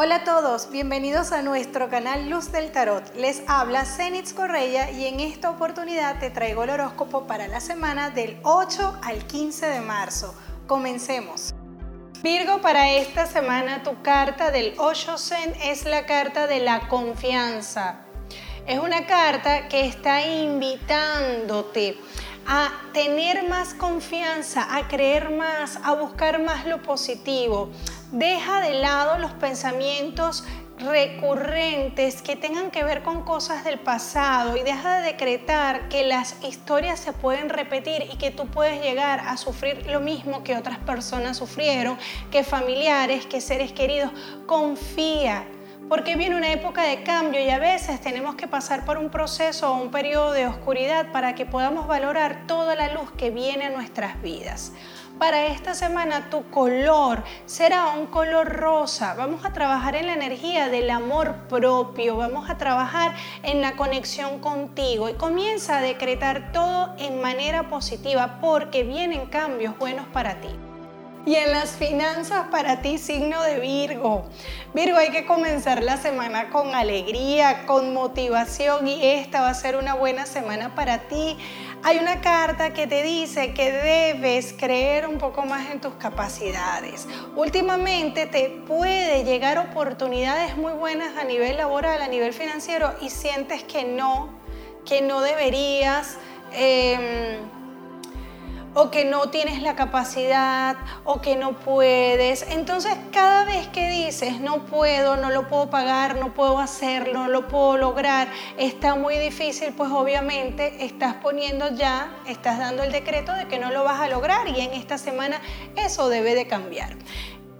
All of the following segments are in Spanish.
Hola a todos, bienvenidos a nuestro canal Luz del Tarot. Les habla Zenitz Correia y en esta oportunidad te traigo el horóscopo para la semana del 8 al 15 de marzo. Comencemos. Virgo, para esta semana tu carta del Zen es la carta de la confianza. Es una carta que está invitándote a tener más confianza, a creer más, a buscar más lo positivo. Deja de lado los pensamientos recurrentes que tengan que ver con cosas del pasado y deja de decretar que las historias se pueden repetir y que tú puedes llegar a sufrir lo mismo que otras personas sufrieron, que familiares, que seres queridos. Confía, porque viene una época de cambio y a veces tenemos que pasar por un proceso o un periodo de oscuridad para que podamos valorar toda la luz que viene a nuestras vidas. Para esta semana tu color será un color rosa. Vamos a trabajar en la energía del amor propio, vamos a trabajar en la conexión contigo y comienza a decretar todo en manera positiva porque vienen cambios buenos para ti y en las finanzas para ti, signo de Virgo. Virgo, hay que comenzar la semana con alegría, con motivación y esta va a ser una buena semana para ti. Hay una carta que te dice que debes creer un poco más en tus capacidades. Últimamente te puede llegar oportunidades muy buenas a nivel laboral, a nivel financiero y sientes que no, que no deberías. Em, o que no tienes la capacidad o que no puedes. Entonces cada vez que dices no puedo, no lo puedo pagar, no puedo hacerlo, no lo puedo lograr, está muy difícil, pues obviamente estás poniendo ya, estás dando el decreto de que no lo vas a lograr y en esta semana eso debe de cambiar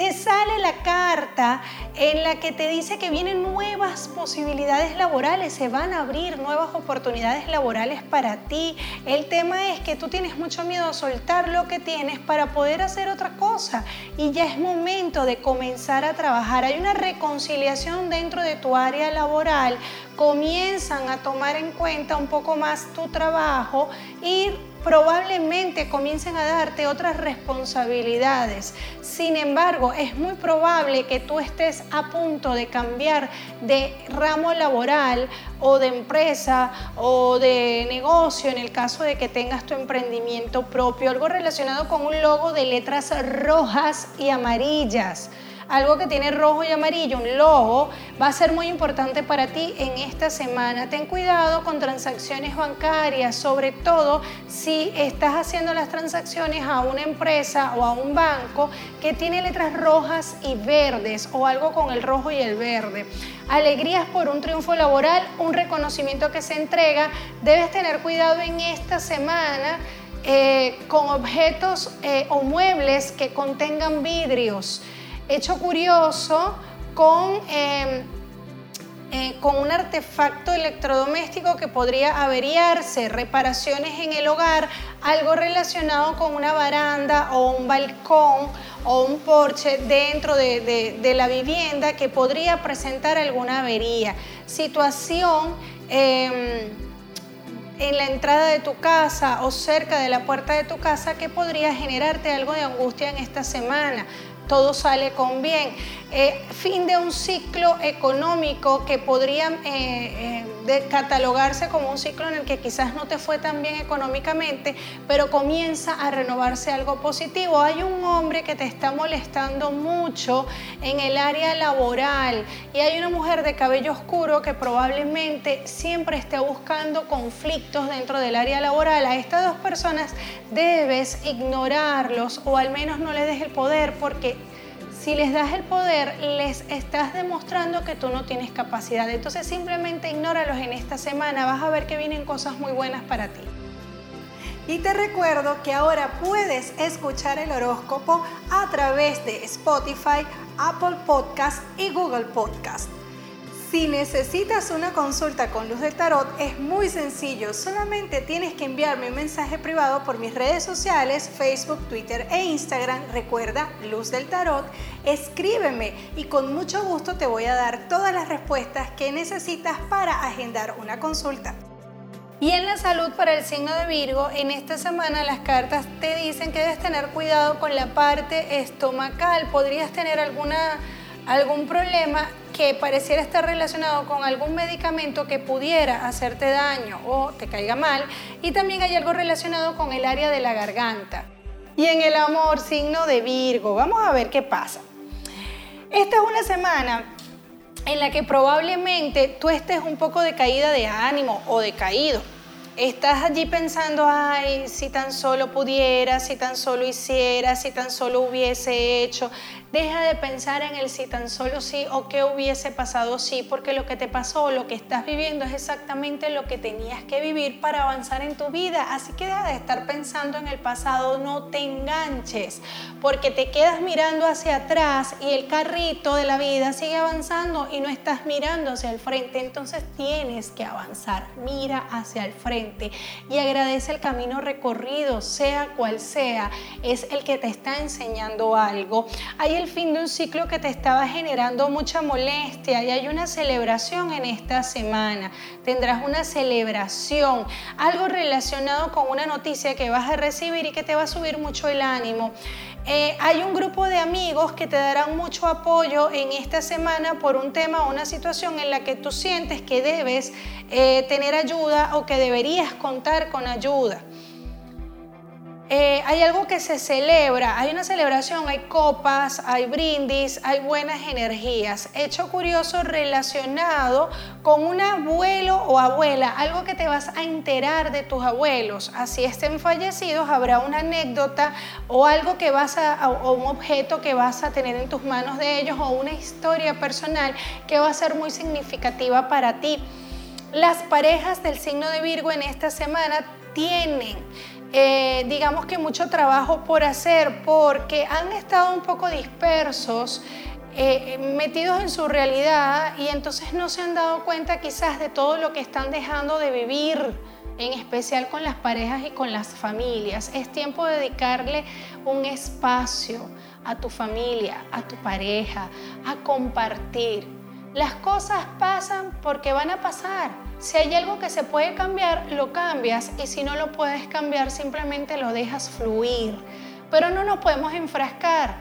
te sale la carta en la que te dice que vienen nuevas posibilidades laborales, se van a abrir nuevas oportunidades laborales para ti. El tema es que tú tienes mucho miedo a soltar lo que tienes para poder hacer otra cosa y ya es momento de comenzar a trabajar. Hay una reconciliación dentro de tu área laboral, comienzan a tomar en cuenta un poco más tu trabajo y probablemente comiencen a darte otras responsabilidades. Sin embargo, es muy probable que tú estés a punto de cambiar de ramo laboral o de empresa o de negocio en el caso de que tengas tu emprendimiento propio, algo relacionado con un logo de letras rojas y amarillas algo que tiene rojo y amarillo, un logo, va a ser muy importante para ti en esta semana. Ten cuidado con transacciones bancarias, sobre todo si estás haciendo las transacciones a una empresa o a un banco que tiene letras rojas y verdes o algo con el rojo y el verde. Alegrías por un triunfo laboral, un reconocimiento que se entrega. Debes tener cuidado en esta semana. Eh, con objetos eh, o muebles que contengan vidrios hecho curioso con, em, eh, con un artefacto electrodoméstico que podría averiarse, reparaciones en el hogar, algo relacionado con una baranda o un balcón o un porche dentro de, la vivienda que podría presentar alguna avería. Situación em, en la entrada de tu casa o cerca de la puerta de tu casa que podría generarte algo de angustia en esta semana todo sale con bien. Eh, fin de un ciclo económico que podría eh, eh, catalogarse como un ciclo en el que quizás no te fue tan bien económicamente, pero comienza a renovarse algo positivo. Hay un hombre que te está molestando mucho en el área laboral y hay una mujer de cabello oscuro que probablemente siempre esté buscando conflictos dentro del área laboral. A estas dos personas debes ignorarlos o al menos no les des el poder porque si les das el poder, les estás demostrando que tú no tienes capacidad. Entonces simplemente ignóralos en esta semana, vas a ver que vienen cosas muy buenas para ti. Y te recuerdo que ahora puedes escuchar el horóscopo a través de Spotify, Apple Podcast y Google Podcast. Si necesitas una consulta con Luz del Tarot es muy sencillo, solamente tienes que enviarme un mensaje privado por mis redes sociales, Facebook, Twitter e Instagram. Recuerda, Luz del Tarot, escríbeme y con mucho gusto te voy a dar todas las respuestas que necesitas para agendar una consulta. Y en la salud para el signo de Virgo, en esta semana las cartas te dicen que debes tener cuidado con la parte estomacal. Podrías tener alguna algún problema que pareciera estar relacionado con algún medicamento que pudiera hacerte daño o te caiga mal. Y también hay algo relacionado con el área de la garganta. Y en el amor, signo de Virgo, vamos a ver qué pasa. Esta es una semana en la que probablemente tú estés un poco de caída de ánimo o decaído estás allí pensando, ay, si tan solo pudiera, si tan solo hiciera, si tan solo hubiese hecho. Deja de pensar en el si tan solo sí o qué hubiese pasado sí, porque lo que te pasó, lo que estás viviendo es exactamente lo que tenías que vivir para avanzar en tu vida. Así que deja de estar pensando en el pasado, no te enganches, porque te quedas mirando hacia atrás y el carrito de la vida sigue avanzando y no estás mirando hacia el frente. Entonces tienes que avanzar, mira hacia el frente y agradece el camino recorrido, sea cual sea, es el que te está enseñando algo. Hay el fin de un ciclo que te estaba generando mucha molestia y hay una celebración en esta semana. Tendrás una celebración, algo relacionado con una noticia que vas a recibir y que te va a subir mucho el ánimo. Eh, hay un grupo de amigos que te darán mucho apoyo en esta semana por un tema o una situación en la que tú sientes que debes eh, tener ayuda o que deberías contar con ayuda. Eh, hay algo que se celebra, hay una celebración, hay copas, hay brindis, hay buenas energías. Hecho curioso relacionado con un abuelo o abuela, algo que te vas a enterar de tus abuelos. Así estén fallecidos, habrá una anécdota o algo que vas a, o un objeto que vas a tener en tus manos de ellos o una historia personal que va a ser muy significativa para ti. Las parejas del signo de Virgo en esta semana tienen eh, digamos que mucho trabajo por hacer porque han estado un poco dispersos, eh, metidos en su realidad y entonces no se han dado cuenta quizás de todo lo que están dejando de vivir, en especial con las parejas y con las familias. Es tiempo de dedicarle un espacio a tu familia, a tu pareja, a compartir. Las cosas pasan porque van a pasar si hay algo que se puede cambiar, lo cambias y si no lo puedes cambiar, simplemente lo dejas fluir. Pero no nos podemos enfrascar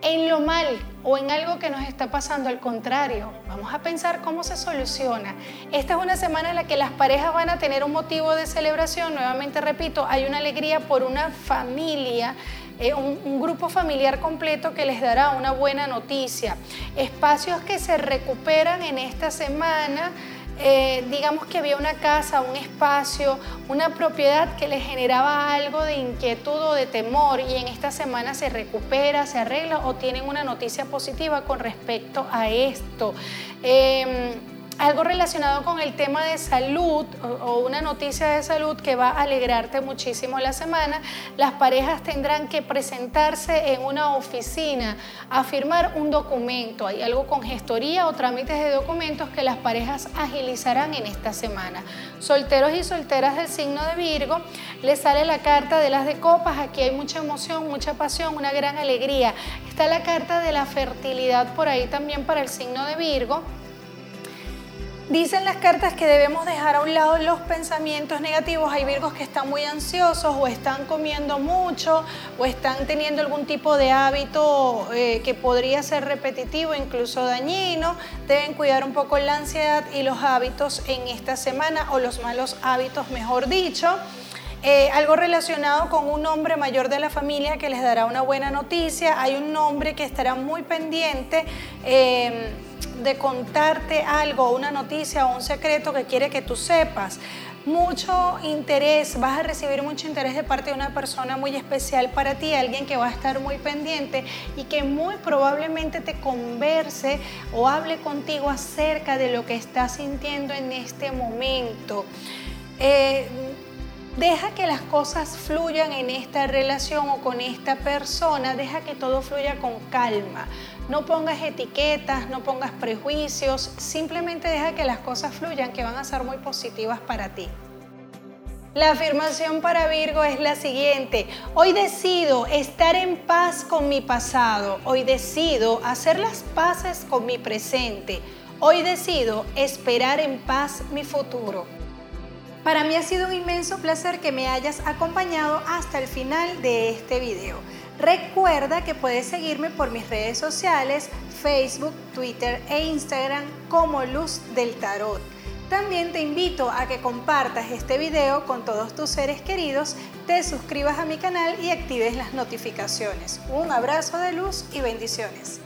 en lo mal o en algo que nos está pasando, al contrario, vamos a pensar cómo se soluciona. Esta es una semana en la que las parejas van a tener un motivo de celebración, nuevamente repito, hay una alegría por una familia eh, un, grupo familiar completo que les dará una buena noticia. Espacios que se recuperan en esta semana eh, digamos que había una casa, un espacio, una propiedad que les generaba algo de inquietud o de temor y en esta semana se recupera, se arregla o tienen una noticia positiva con respecto a esto. Em, algo relacionado con el tema de salud o, una noticia de salud que va a alegrarte muchísimo la semana, las parejas tendrán que presentarse en una oficina a firmar un documento. Hay algo con gestoría o trámites de documentos que las parejas agilizarán en esta semana. Solteros y solteras del signo de Virgo, les sale la carta de las de copas. Aquí hay mucha emoción, mucha pasión, una gran alegría. Está la carta de la fertilidad por ahí también para el signo de Virgo. Dicen las cartas que debemos dejar a un lado los pensamientos negativos. Hay virgos que están muy ansiosos o están comiendo mucho o están teniendo algún tipo de hábito eh, que podría ser repetitivo, incluso dañino. Deben cuidar un poco la ansiedad y los hábitos en esta semana o los malos hábitos, mejor dicho. Eh, algo relacionado con un hombre mayor de la familia que les dará una buena noticia. Hay un hombre que estará muy pendiente. Eh, de contarte algo, una noticia o un secreto que quiere que tú sepas. Mucho interés, vas a recibir mucho interés de parte de una persona muy especial para ti, alguien que va a estar muy pendiente y que muy probablemente te converse o hable contigo acerca de lo que estás sintiendo en este momento. Eh, Deja que las cosas fluyan en esta relación o con esta persona, deja que todo fluya con calma. No pongas etiquetas, no pongas prejuicios, simplemente deja que las cosas fluyan, que van a ser muy positivas para ti. La afirmación para Virgo es la siguiente. Hoy decido estar en paz con mi pasado. Hoy decido hacer las paces con mi presente. Hoy decido esperar en paz mi futuro. Para mí ha sido un inmenso placer que me hayas acompañado hasta el final de este video. Recuerda que puedes seguirme por mis redes sociales, Facebook, Twitter e Instagram como Luz del Tarot. También te invito a que compartas este video con todos tus seres queridos, te suscribas a mi canal y actives las notificaciones. Un abrazo de luz y bendiciones.